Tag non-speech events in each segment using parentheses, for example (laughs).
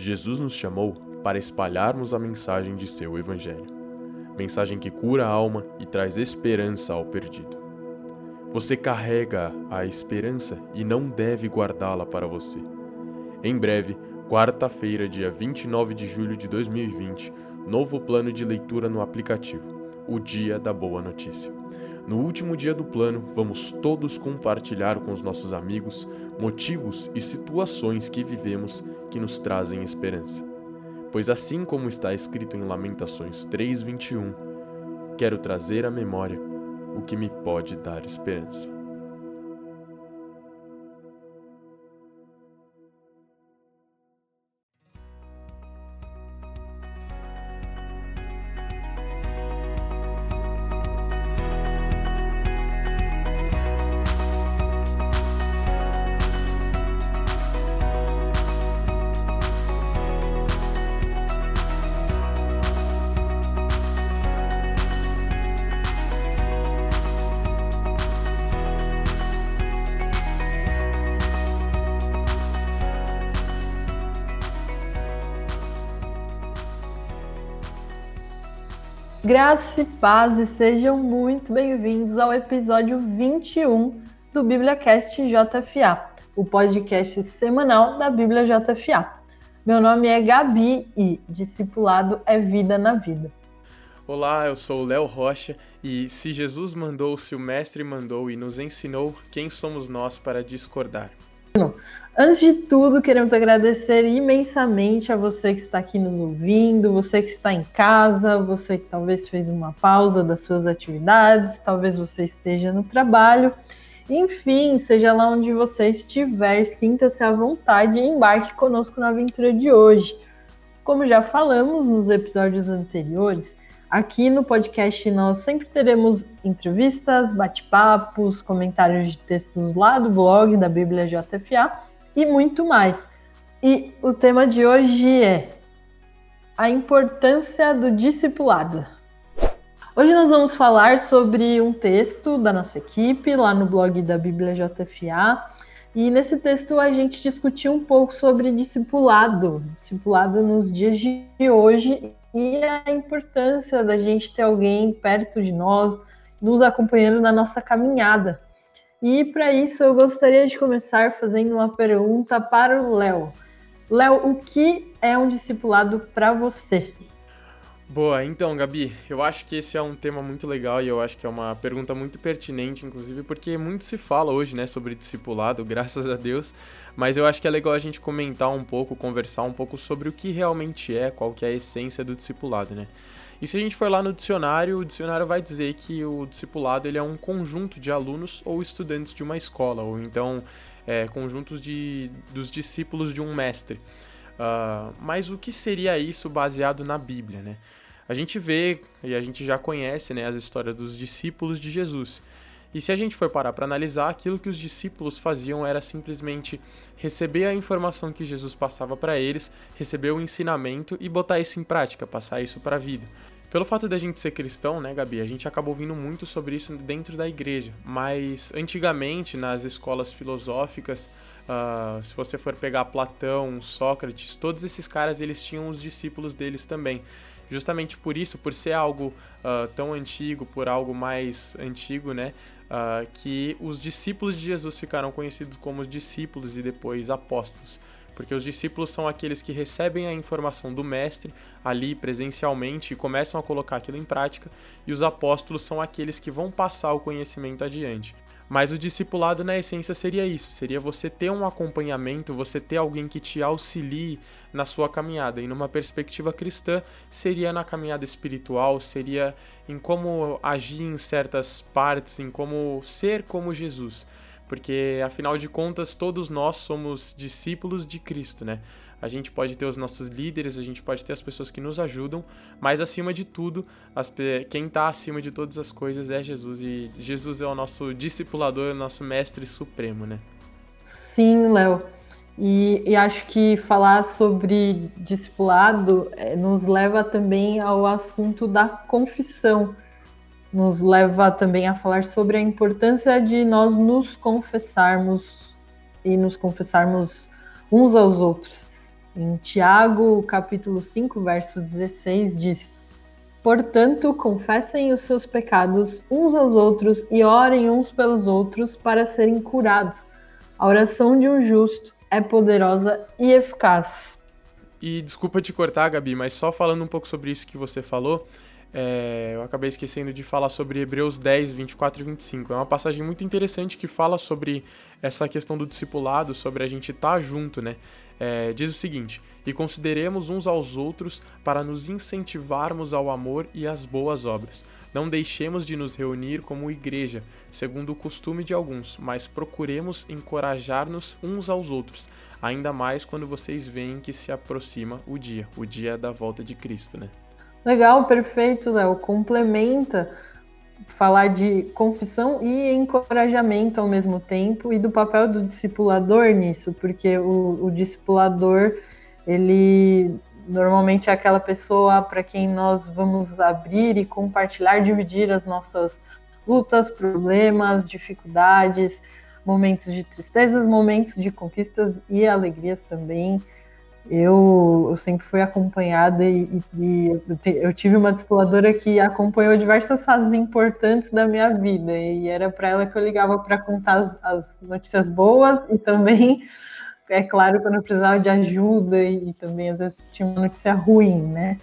Jesus nos chamou para espalharmos a mensagem de seu Evangelho. Mensagem que cura a alma e traz esperança ao perdido. Você carrega a esperança e não deve guardá-la para você. Em breve, quarta-feira, dia 29 de julho de 2020, novo plano de leitura no aplicativo, o Dia da Boa Notícia. No último dia do plano, vamos todos compartilhar com os nossos amigos motivos e situações que vivemos que nos trazem esperança. Pois assim como está escrito em Lamentações 3:21, quero trazer à memória o que me pode dar esperança. Graça e paz e sejam muito bem-vindos ao episódio 21 do BíbliaCast JFA, o podcast semanal da Bíblia JFA. Meu nome é Gabi e discipulado é vida na vida. Olá, eu sou o Léo Rocha e se Jesus mandou, se o Mestre mandou e nos ensinou, quem somos nós para discordar? Antes de tudo, queremos agradecer imensamente a você que está aqui nos ouvindo, você que está em casa, você que talvez fez uma pausa das suas atividades, talvez você esteja no trabalho. Enfim, seja lá onde você estiver, sinta-se à vontade e embarque conosco na aventura de hoje. Como já falamos nos episódios anteriores, aqui no podcast nós sempre teremos entrevistas, bate-papos, comentários de textos lá do blog da Bíblia JFA e muito mais. E o tema de hoje é a importância do discipulado. Hoje nós vamos falar sobre um texto da nossa equipe lá no blog da Bíblia JFA. E nesse texto a gente discutiu um pouco sobre discipulado, discipulado nos dias de hoje e a importância da gente ter alguém perto de nós, nos acompanhando na nossa caminhada. E para isso eu gostaria de começar fazendo uma pergunta para o Léo. Léo, o que é um discipulado para você? Boa, então, Gabi, eu acho que esse é um tema muito legal e eu acho que é uma pergunta muito pertinente, inclusive, porque muito se fala hoje, né, sobre discipulado, (laughs) graças a Deus, mas eu acho que é legal a gente comentar um pouco, conversar um pouco sobre o que realmente é, qual que é a essência do discipulado, né? E se a gente for lá no dicionário, o dicionário vai dizer que o discipulado ele é um conjunto de alunos ou estudantes de uma escola, ou então é, conjuntos de, dos discípulos de um mestre. Uh, mas o que seria isso baseado na Bíblia, né? A gente vê e a gente já conhece né, as histórias dos discípulos de Jesus. E se a gente for parar para analisar, aquilo que os discípulos faziam era simplesmente receber a informação que Jesus passava para eles, receber o ensinamento e botar isso em prática, passar isso para a vida. Pelo fato da gente ser cristão, né, Gabi, a gente acaba ouvindo muito sobre isso dentro da igreja. Mas antigamente, nas escolas filosóficas, uh, se você for pegar Platão, Sócrates, todos esses caras eles tinham os discípulos deles também. Justamente por isso, por ser algo uh, tão antigo, por algo mais antigo, né? Uh, que os discípulos de Jesus ficaram conhecidos como discípulos e depois apóstolos. Porque os discípulos são aqueles que recebem a informação do mestre ali presencialmente e começam a colocar aquilo em prática, e os apóstolos são aqueles que vão passar o conhecimento adiante. Mas o discipulado, na essência, seria isso: seria você ter um acompanhamento, você ter alguém que te auxilie na sua caminhada. E numa perspectiva cristã, seria na caminhada espiritual, seria em como agir em certas partes, em como ser como Jesus. Porque, afinal de contas, todos nós somos discípulos de Cristo, né? A gente pode ter os nossos líderes, a gente pode ter as pessoas que nos ajudam, mas acima de tudo, as, quem está acima de todas as coisas é Jesus e Jesus é o nosso discipulador, o nosso mestre supremo, né? Sim, Léo. E, e, acho que falar sobre discipulado é, nos leva também ao assunto da confissão, nos leva também a falar sobre a importância de nós nos confessarmos e nos confessarmos uns aos outros. Em Tiago, capítulo 5, verso 16, diz: Portanto, confessem os seus pecados uns aos outros e orem uns pelos outros para serem curados. A oração de um justo é poderosa e eficaz. E desculpa te cortar, Gabi, mas só falando um pouco sobre isso que você falou, é, eu acabei esquecendo de falar sobre Hebreus 10, 24 e 25. É uma passagem muito interessante que fala sobre essa questão do discipulado, sobre a gente estar tá junto, né? É, diz o seguinte: E consideremos uns aos outros para nos incentivarmos ao amor e às boas obras. Não deixemos de nos reunir como igreja, segundo o costume de alguns, mas procuremos encorajar-nos uns aos outros, ainda mais quando vocês veem que se aproxima o dia, o dia da volta de Cristo, né? Legal, perfeito, Léo. Complementa falar de confissão e encorajamento ao mesmo tempo e do papel do discipulador nisso, porque o, o discipulador ele normalmente é aquela pessoa para quem nós vamos abrir e compartilhar, dividir as nossas lutas, problemas, dificuldades, momentos de tristezas, momentos de conquistas e alegrias também eu, eu sempre fui acompanhada e, e eu, te, eu, tive uma discipuladora que acompanhou diversas fases importantes da minha vida e era para ela que eu ligava para contar as, as, notícias boas e também, (laughs) é claro, quando eu precisava de ajuda e, e, também às vezes tinha uma notícia ruim, né?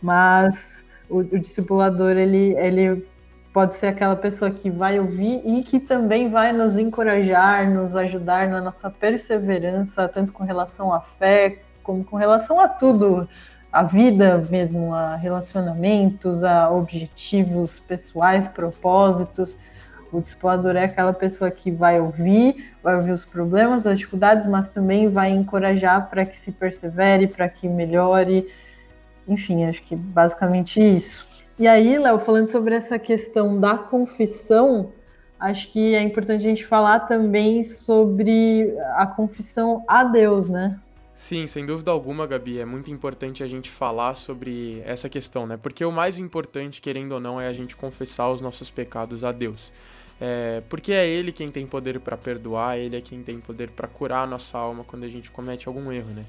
Mas o, o discipulador, ele, ele pode ser aquela pessoa que vai ouvir e que também vai nos encorajar, nos ajudar na nossa perseverança, tanto com relação à fé, como com relação a tudo, a vida mesmo, a relacionamentos, a objetivos pessoais, propósitos. O discipulador é aquela pessoa que vai ouvir, vai ouvir os problemas, as dificuldades, mas também vai encorajar para que se persevere, para que melhore. Enfim, acho que basicamente isso. E aí, Léo, falando sobre essa questão da confissão, acho que é importante a gente falar também sobre a confissão a Deus, né? Sim, sem dúvida alguma, Gabi, é muito importante a gente falar sobre essa questão, né? Porque o mais importante, querendo ou não, é a gente confessar os nossos pecados a Deus. É, porque é Ele quem tem poder para perdoar, Ele é quem tem poder para curar a nossa alma quando a gente comete algum erro, né?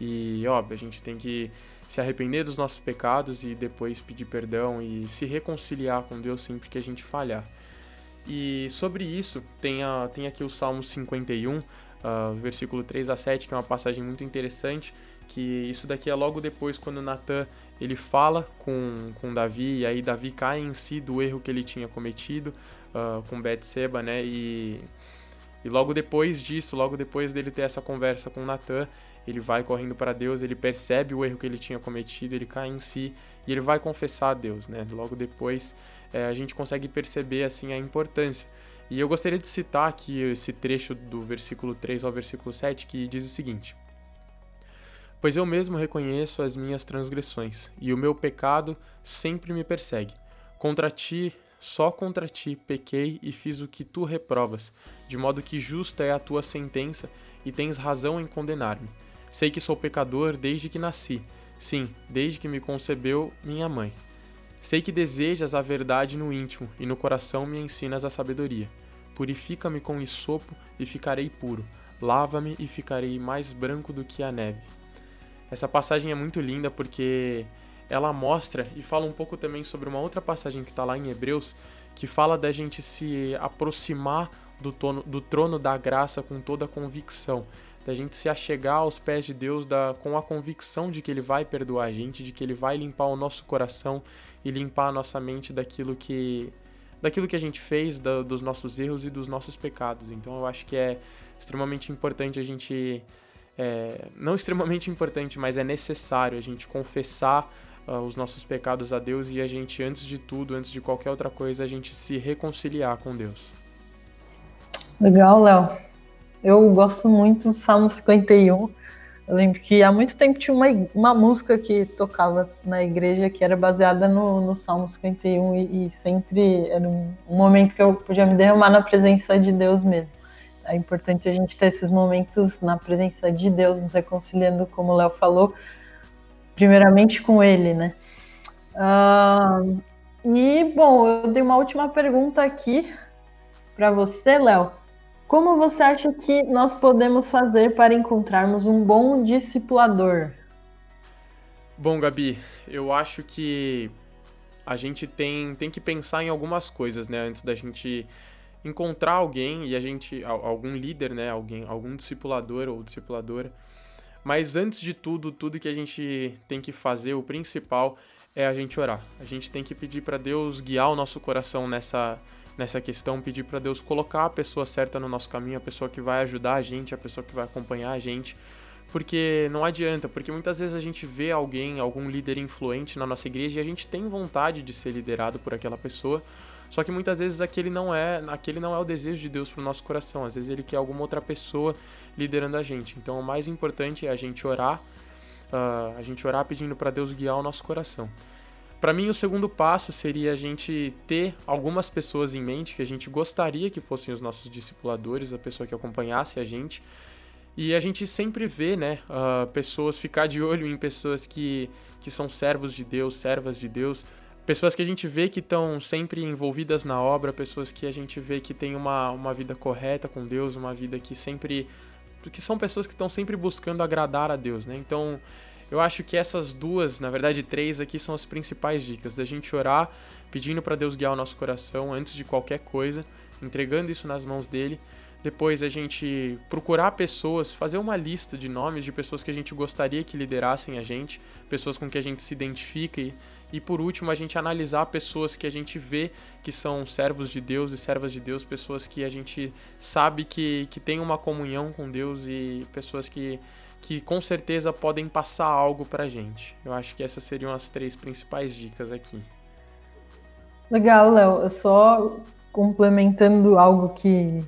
E, óbvio, a gente tem que se arrepender dos nossos pecados e depois pedir perdão e se reconciliar com Deus sempre que a gente falhar. E sobre isso, tem, a, tem aqui o Salmo 51, uh, versículo 3 a 7, que é uma passagem muito interessante, que isso daqui é logo depois quando Natan ele fala com, com Davi, e aí Davi cai em si do erro que ele tinha cometido uh, com Betseba, né, e, e logo depois disso, logo depois dele ter essa conversa com Natan, ele vai correndo para Deus, ele percebe o erro que ele tinha cometido, ele cai em si e ele vai confessar a Deus, né? Logo depois é, a gente consegue perceber assim a importância e eu gostaria de citar aqui esse trecho do versículo 3 ao versículo 7 que diz o seguinte: Pois eu mesmo reconheço as minhas transgressões, e o meu pecado sempre me persegue. Contra ti, só contra ti pequei e fiz o que tu reprovas, de modo que justa é a tua sentença e tens razão em condenar-me. Sei que sou pecador desde que nasci, sim, desde que me concebeu minha mãe. Sei que desejas a verdade no íntimo e no coração me ensinas a sabedoria. Purifica-me com isopo e ficarei puro. Lava-me e ficarei mais branco do que a neve. Essa passagem é muito linda porque ela mostra e fala um pouco também sobre uma outra passagem que está lá em Hebreus, que fala da gente se aproximar do, tono, do trono da graça com toda a convicção da gente se achegar aos pés de Deus da, com a convicção de que Ele vai perdoar a gente, de que Ele vai limpar o nosso coração e limpar a nossa mente daquilo que daquilo que a gente fez, da, dos nossos erros e dos nossos pecados. Então eu acho que é extremamente importante a gente é, não extremamente importante, mas é necessário a gente confessar uh, os nossos pecados a Deus e a gente antes de tudo, antes de qualquer outra coisa, a gente se reconciliar com Deus. Legal, Léo. Eu gosto muito do Salmo 51. Eu lembro que há muito tempo tinha uma, uma música que tocava na igreja que era baseada no, no Salmo 51 e, e sempre era um, um, momento que eu podia me derramar na presença de Deus mesmo. É importante a gente ter esses momentos na presença de Deus, nos reconciliando, como o Léo falou, primeiramente com Ele, né? Uh, e, bom, eu dei uma última pergunta aqui para você, Léo. Como você acha que nós podemos fazer para encontrarmos um bom discipulador? Bom, Gabi, eu acho que a gente tem, tem que pensar em algumas coisas, né, antes da gente encontrar alguém e a gente algum líder, né, alguém, algum discipulador ou discipuladora. Mas antes de tudo, tudo que a gente tem que fazer, o principal é a gente orar. A gente tem que pedir para Deus guiar o nosso coração nessa nessa questão, pedir para Deus colocar a pessoa certa no nosso caminho, a pessoa que vai ajudar a gente, a pessoa que vai acompanhar a gente. Porque não adianta, porque muitas vezes a gente vê alguém, algum líder influente na nossa igreja e a gente tem vontade de ser liderado por aquela pessoa, só que muitas vezes aquele não é, aquele não é o desejo de Deus para o nosso coração. Às vezes ele quer alguma outra pessoa liderando a gente. Então o mais importante é a gente orar, uh, a gente orar pedindo para Deus guiar o nosso coração. Para mim, o segundo passo seria a gente ter algumas pessoas em mente que a gente gostaria que fossem os nossos discipuladores, a pessoa que acompanhasse a gente. E a gente sempre vê, né, uh, pessoas, ficar de olho em pessoas que, que são servos de Deus, servas de Deus, pessoas que a gente vê que estão sempre envolvidas na obra, pessoas que a gente vê que têm uma, uma vida correta com Deus, uma vida que sempre. que são pessoas que estão sempre buscando agradar a Deus, né? Então eu acho que essas duas, na verdade três aqui, são as principais dicas. Da gente orar, pedindo para Deus guiar o nosso coração antes de qualquer coisa, entregando isso nas mãos dele. Depois a gente procurar pessoas, fazer uma lista de nomes de pessoas que a gente gostaria que liderassem a gente, pessoas com que a gente se identifica e, e por último a gente analisar pessoas que a gente vê que são servos de Deus e servas de Deus, pessoas que a gente sabe que, que tem uma comunhão com Deus e pessoas que que com certeza podem passar algo pra gente. Eu acho que essas seriam as três principais dicas aqui. Legal, Léo. Só complementando algo que,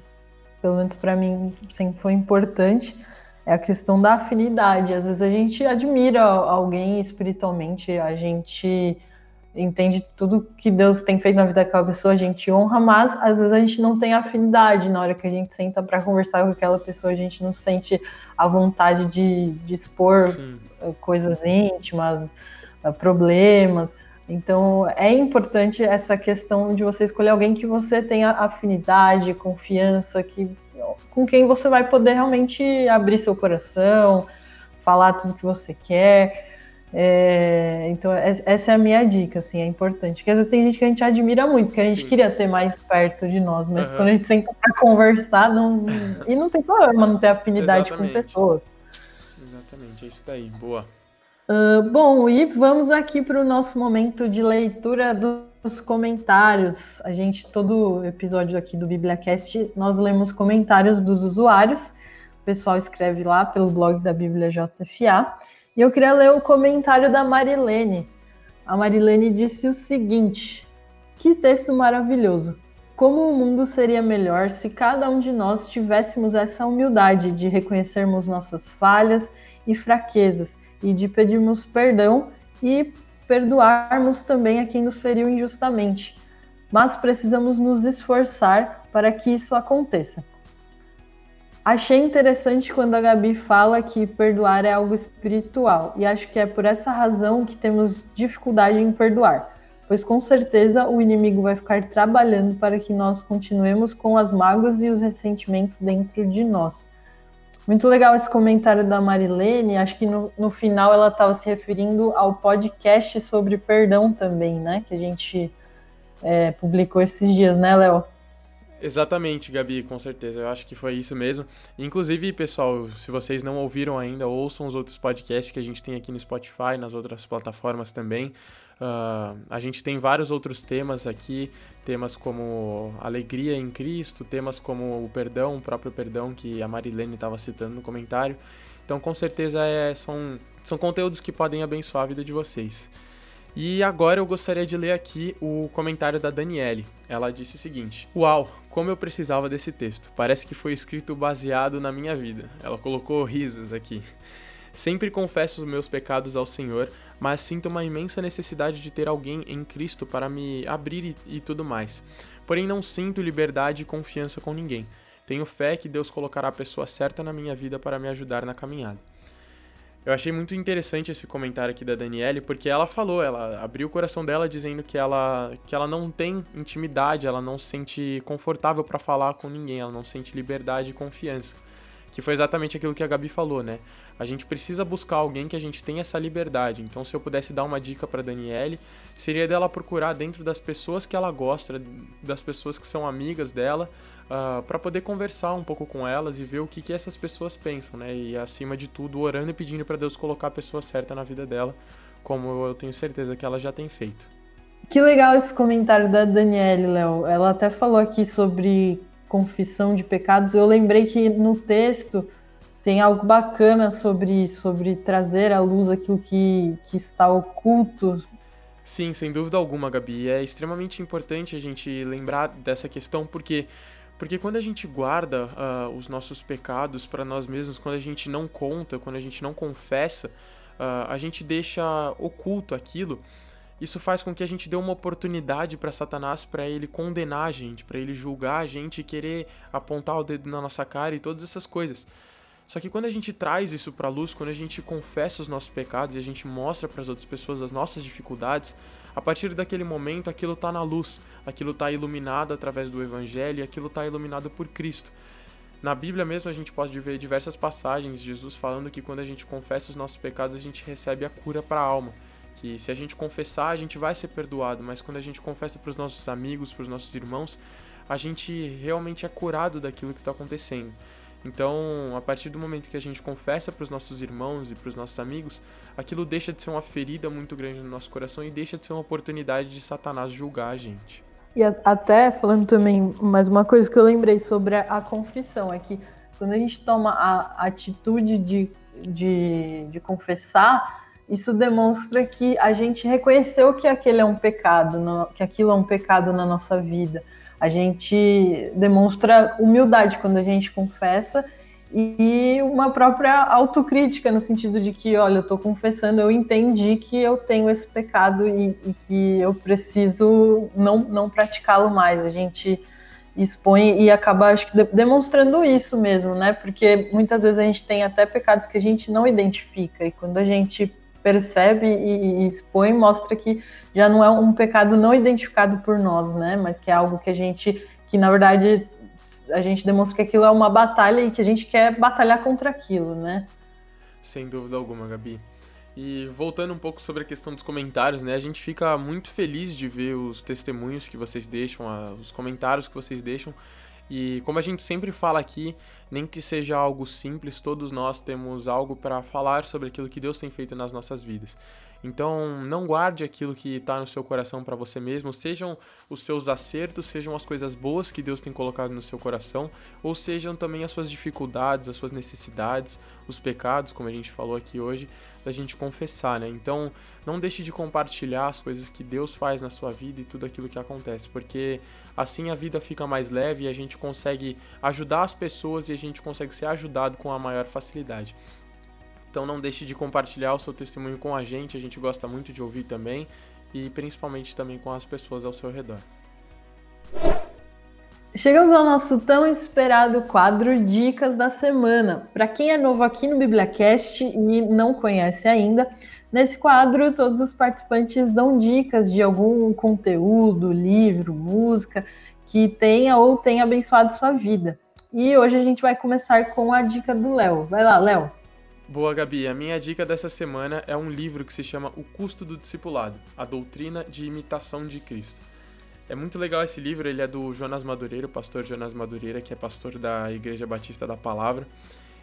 pelo menos para mim, sempre foi importante, é a questão da afinidade. Às vezes a gente admira alguém espiritualmente, a gente entende tudo que Deus tem feito na vida daquela pessoa, a gente honra, mas às vezes a gente não tem afinidade na hora que a gente senta para conversar com aquela pessoa, a gente não sente a vontade de, de expor Sim. Coisas íntimas, eh, problemas. Então é importante essa questão de você escolher alguém que você tenha afinidade, confiança, que com quem você vai poder realmente abrir seu coração, falar tudo que você quer. É, então, essa é a minha dica, assim, é importante. Porque às vezes tem gente que a gente admira muito, que a gente Sim. queria ter mais perto de nós, mas uhum. quando a gente senta para conversar, não, e não tem problema não ter afinidade Exatamente. com pessoas. Exatamente, é isso daí, boa. Uh, bom, e vamos aqui para o nosso momento de leitura dos comentários. A gente, todo episódio aqui do BíbliaCast, nós lemos comentários dos usuários. O pessoal escreve lá pelo blog da Bíblia JFA. E eu queria ler o comentário da Marilene. A Marilene disse o seguinte: Que texto maravilhoso! Como o mundo seria melhor se cada um de nós tivéssemos essa humildade de reconhecermos nossas falhas e fraquezas e de pedirmos perdão e perdoarmos também a quem nos feriu injustamente. Mas precisamos nos esforçar para que isso aconteça. Achei interessante quando a Gabi fala que perdoar é algo espiritual, e acho que é por essa razão que temos dificuldade em perdoar, pois com certeza o inimigo vai ficar trabalhando para que nós continuemos com as mágoas e os ressentimentos dentro de nós. Muito legal esse comentário da Marilene, acho que no, no final ela estava se referindo ao podcast sobre perdão também, né? Que a gente é, publicou esses dias, né, Léo? Exatamente, Gabi, com certeza. Eu acho que foi isso mesmo. Inclusive, pessoal, se vocês não ouviram ainda, ouçam os outros podcasts que a gente tem aqui no Spotify, nas outras plataformas também. Uh, a gente tem vários outros temas aqui, temas como alegria em Cristo, temas como o perdão, o próprio perdão que a Marilene estava citando no comentário. Então, com certeza, é, são, são conteúdos que podem abençoar a vida de vocês. E agora eu gostaria de ler aqui o comentário da Daniele. Ela disse o seguinte: Uau, como eu precisava desse texto. Parece que foi escrito baseado na minha vida. Ela colocou risos aqui. Sempre confesso os meus pecados ao Senhor, mas sinto uma imensa necessidade de ter alguém em Cristo para me abrir e, e tudo mais. Porém, não sinto liberdade e confiança com ninguém. Tenho fé que Deus colocará a pessoa certa na minha vida para me ajudar na caminhada. Eu achei muito interessante esse comentário aqui da Daniele, porque ela falou, ela abriu o coração dela dizendo que ela, que ela não tem intimidade, ela não se sente confortável para falar com ninguém, ela não sente liberdade e confiança. Que foi exatamente aquilo que a Gabi falou, né? A gente precisa buscar alguém que a gente tenha essa liberdade. Então, se eu pudesse dar uma dica para Daniele, seria dela procurar dentro das pessoas que ela gosta, das pessoas que são amigas dela, uh, ah, para poder conversar um pouco com elas e ver o que, que essas pessoas pensam, né? E acima de tudo, orando e pedindo para Deus colocar a pessoa certa na vida dela, como eu tenho certeza que ela já tem feito. Que legal esse comentário da Daniele, Léo. Ela até falou aqui sobre confissão de pecados, eu lembrei que no texto tem algo bacana sobre sobre trazer à luz aquilo que, que está oculto. Sim, sem dúvida alguma, Gabi. É extremamente importante a gente lembrar dessa questão, porque porque quando a gente guarda uh, os nossos pecados para nós mesmos, quando a gente não conta, quando a gente não confessa, uh, a gente deixa oculto aquilo isso faz com que a gente dê uma oportunidade para Satanás para ele condenar a gente, para ele julgar a gente querer apontar o dedo na nossa cara e todas essas coisas. Só que quando a gente traz isso para luz, quando a gente confessa os nossos pecados e a gente mostra para as outras pessoas as nossas dificuldades, a partir daquele momento aquilo está na luz, aquilo está iluminado através do evangelho e aquilo está iluminado por Cristo. Na Bíblia mesmo a gente pode ver diversas passagens de Jesus falando que quando a gente confessa os nossos pecados a gente recebe a cura para a alma que se a gente confessar, a gente vai ser perdoado, mas quando a gente confessa para os nossos amigos, para os nossos irmãos, a gente realmente é curado daquilo que está acontecendo. Então, a partir do momento que a gente confessa para os nossos irmãos e para os nossos amigos, aquilo deixa de ser uma ferida muito grande no nosso coração e deixa de ser uma oportunidade de Satanás julgar a gente. E até falando também mais uma coisa que eu lembrei sobre a confissão é que quando a gente toma a atitude de, de, de confessar, isso demonstra que a gente reconheceu que aquele é um pecado, que aquilo é um pecado na nossa vida. A gente demonstra humildade quando a gente confessa e uma própria autocrítica no sentido de que, olha, eu estou confessando, eu entendi que eu tenho esse pecado e, e que eu preciso não, não praticá-lo mais. A gente expõe e acaba, acho que, demonstrando isso mesmo, né? Porque muitas vezes a gente tem até pecados que a gente não identifica e quando a gente percebe e, e, expõe mostra que já não é um pecado não identificado por nós, né? Mas que é algo que a gente, que na verdade a gente demonstra que aquilo é uma batalha e que a gente quer batalhar contra aquilo, né? Sem dúvida alguma, Gabi. E voltando um pouco sobre a questão dos comentários, né? A gente fica muito feliz de ver os testemunhos que vocês deixam, os comentários que vocês deixam. E como a gente sempre fala aqui, nem que seja algo simples, todos nós temos algo para falar sobre aquilo que Deus tem feito nas nossas vidas. Então, não guarde aquilo que está no seu coração para você mesmo, sejam os seus acertos, sejam as coisas boas que Deus tem colocado no seu coração, ou sejam também as suas dificuldades, as suas necessidades, os pecados, como a gente falou aqui hoje, da gente confessar, né? Então, não deixe de compartilhar as coisas que Deus faz na sua vida e tudo aquilo que acontece, porque assim a vida fica mais leve e a gente consegue ajudar as pessoas e a gente consegue ser ajudado com a maior facilidade. Então não deixe de compartilhar o seu testemunho com a gente, a gente gosta muito de ouvir também e principalmente também com as pessoas ao seu redor. Chegamos ao nosso tão esperado quadro Dicas da Semana. Para quem é novo aqui no BibliaCast e não conhece ainda, nesse quadro todos os participantes dão dicas de algum conteúdo, livro, música que tenha ou tenha abençoado sua vida. E hoje a gente vai começar com a dica do Léo. Vai lá, Léo. Boa, Gabi. A minha dica dessa semana é um livro que se chama O Custo do Discipulado A Doutrina de Imitação de Cristo. É muito legal esse livro, ele é do Jonas Madureira, o pastor Jonas Madureira, que é pastor da Igreja Batista da Palavra.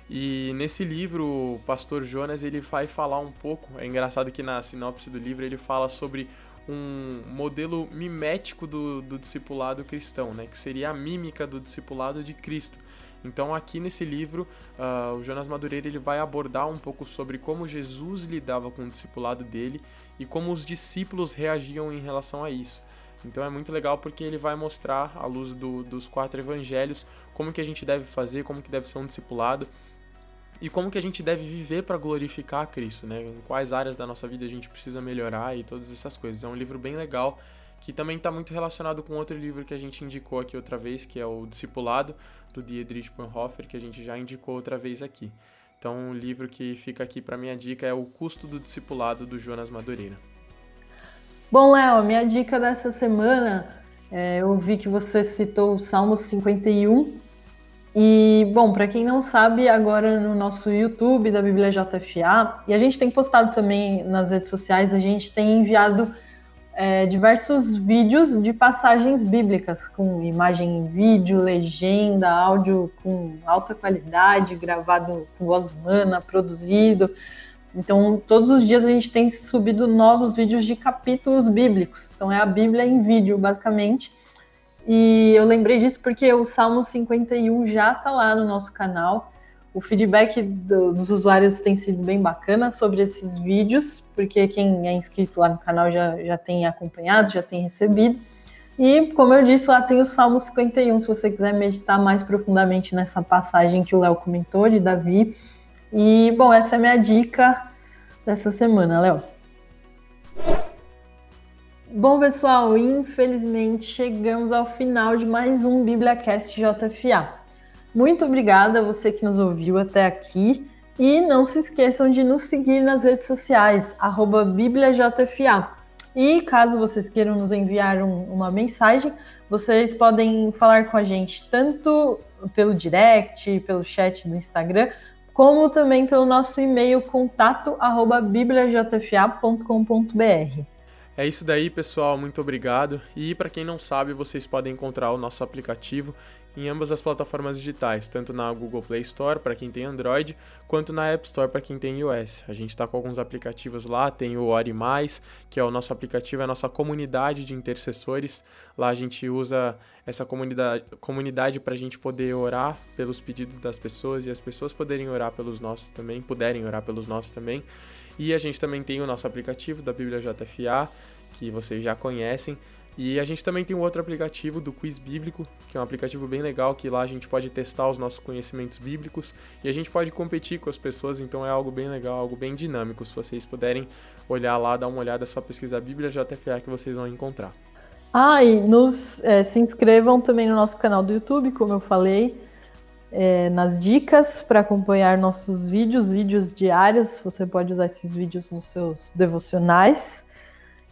E nesse livro, o pastor Jonas ele vai falar um pouco, é engraçado que na sinopse do livro ele fala sobre um modelo mimético do, do discipulado cristão, né, que seria a mímica do discipulado de Cristo. Então aqui nesse livro, uh, o Jonas Madureira ele vai abordar um pouco sobre como Jesus lidava com o discipulado dele e como os discípulos reagiam em relação a isso. Então é muito legal porque ele vai mostrar, à luz do, dos quatro evangelhos, como que a gente deve fazer, como que deve ser um discipulado e como que a gente deve viver para glorificar a Cristo, né? Em quais áreas da nossa vida a gente precisa melhorar e todas essas coisas. É um livro bem legal que também está muito relacionado com outro livro que a gente indicou aqui outra vez, que é o Discipulado, do Dietrich Bonhoeffer, que a gente já indicou outra vez aqui. Então, o livro que fica aqui para minha dica é O Custo do Discipulado, do Jonas Madureira. Bom, Léo, minha dica dessa semana, é, eu vi que você citou o Salmo 51. E, bom, para quem não sabe, agora no nosso YouTube da Bíblia JFA, e a gente tem postado também nas redes sociais, a gente tem enviado é, diversos vídeos de passagens bíblicas, com imagem em vídeo, legenda, áudio com alta qualidade, gravado com voz humana, produzido. Então, todos os dias a gente tem subido novos vídeos de capítulos bíblicos. Então, é a Bíblia em vídeo, basicamente. E eu lembrei disso porque o Salmo 51 já está lá no nosso canal. O feedback do, dos usuários tem sido bem bacana sobre esses vídeos, porque quem é inscrito lá no canal já, já tem acompanhado, já tem recebido. E, como eu disse, lá tem o Salmo 51, se você quiser meditar mais profundamente nessa passagem que o Léo comentou, de Davi. E, bom, essa é a minha dica dessa semana, Léo. Bom, pessoal, infelizmente chegamos ao final de mais um BíbliaCast JFA. Muito obrigada a você que nos ouviu até aqui. E não se esqueçam de nos seguir nas redes sociais, BíbliaJFA. E caso vocês queiram nos enviar um, uma mensagem, vocês podem falar com a gente tanto pelo direct, pelo chat do Instagram, como também pelo nosso e-mail contato bibliajfa.com.br. É isso daí, pessoal. Muito obrigado. E para quem não sabe, vocês podem encontrar o nosso aplicativo em ambas as plataformas digitais, tanto na Google Play Store para quem tem Android, quanto na App Store para quem tem iOS. A gente está com alguns aplicativos lá, tem o Ore Mais, que é o nosso aplicativo, é a nossa comunidade de intercessores. Lá a gente usa essa comunidade, comunidade para a gente poder orar pelos pedidos das pessoas e as pessoas poderem orar pelos nossos também, puderem orar pelos nossos também. E a gente também tem o nosso aplicativo da Bíblia JFA, que vocês já conhecem. E a gente também tem um outro aplicativo do Quiz Bíblico, que é um aplicativo bem legal, que lá a gente pode testar os nossos conhecimentos bíblicos e a gente pode competir com as pessoas, então é algo bem legal, algo bem dinâmico. Se vocês puderem olhar lá, dar uma olhada, é só pesquisar Bíblia JFA que vocês vão encontrar. Ah, e nos, é, se inscrevam também no nosso canal do YouTube, como eu falei, é, nas dicas para acompanhar nossos vídeos, vídeos diários. Você pode usar esses vídeos nos seus devocionais.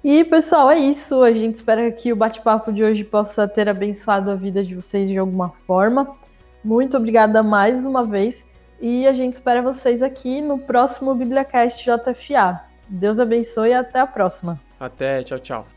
E, pessoal, é isso. A gente espera que o bate-papo de hoje possa ter abençoado a vida de vocês de alguma forma. Muito obrigada mais uma vez. E a gente espera vocês aqui no próximo BibliaCast JFA. Deus abençoe e até a próxima. Até, tchau, tchau.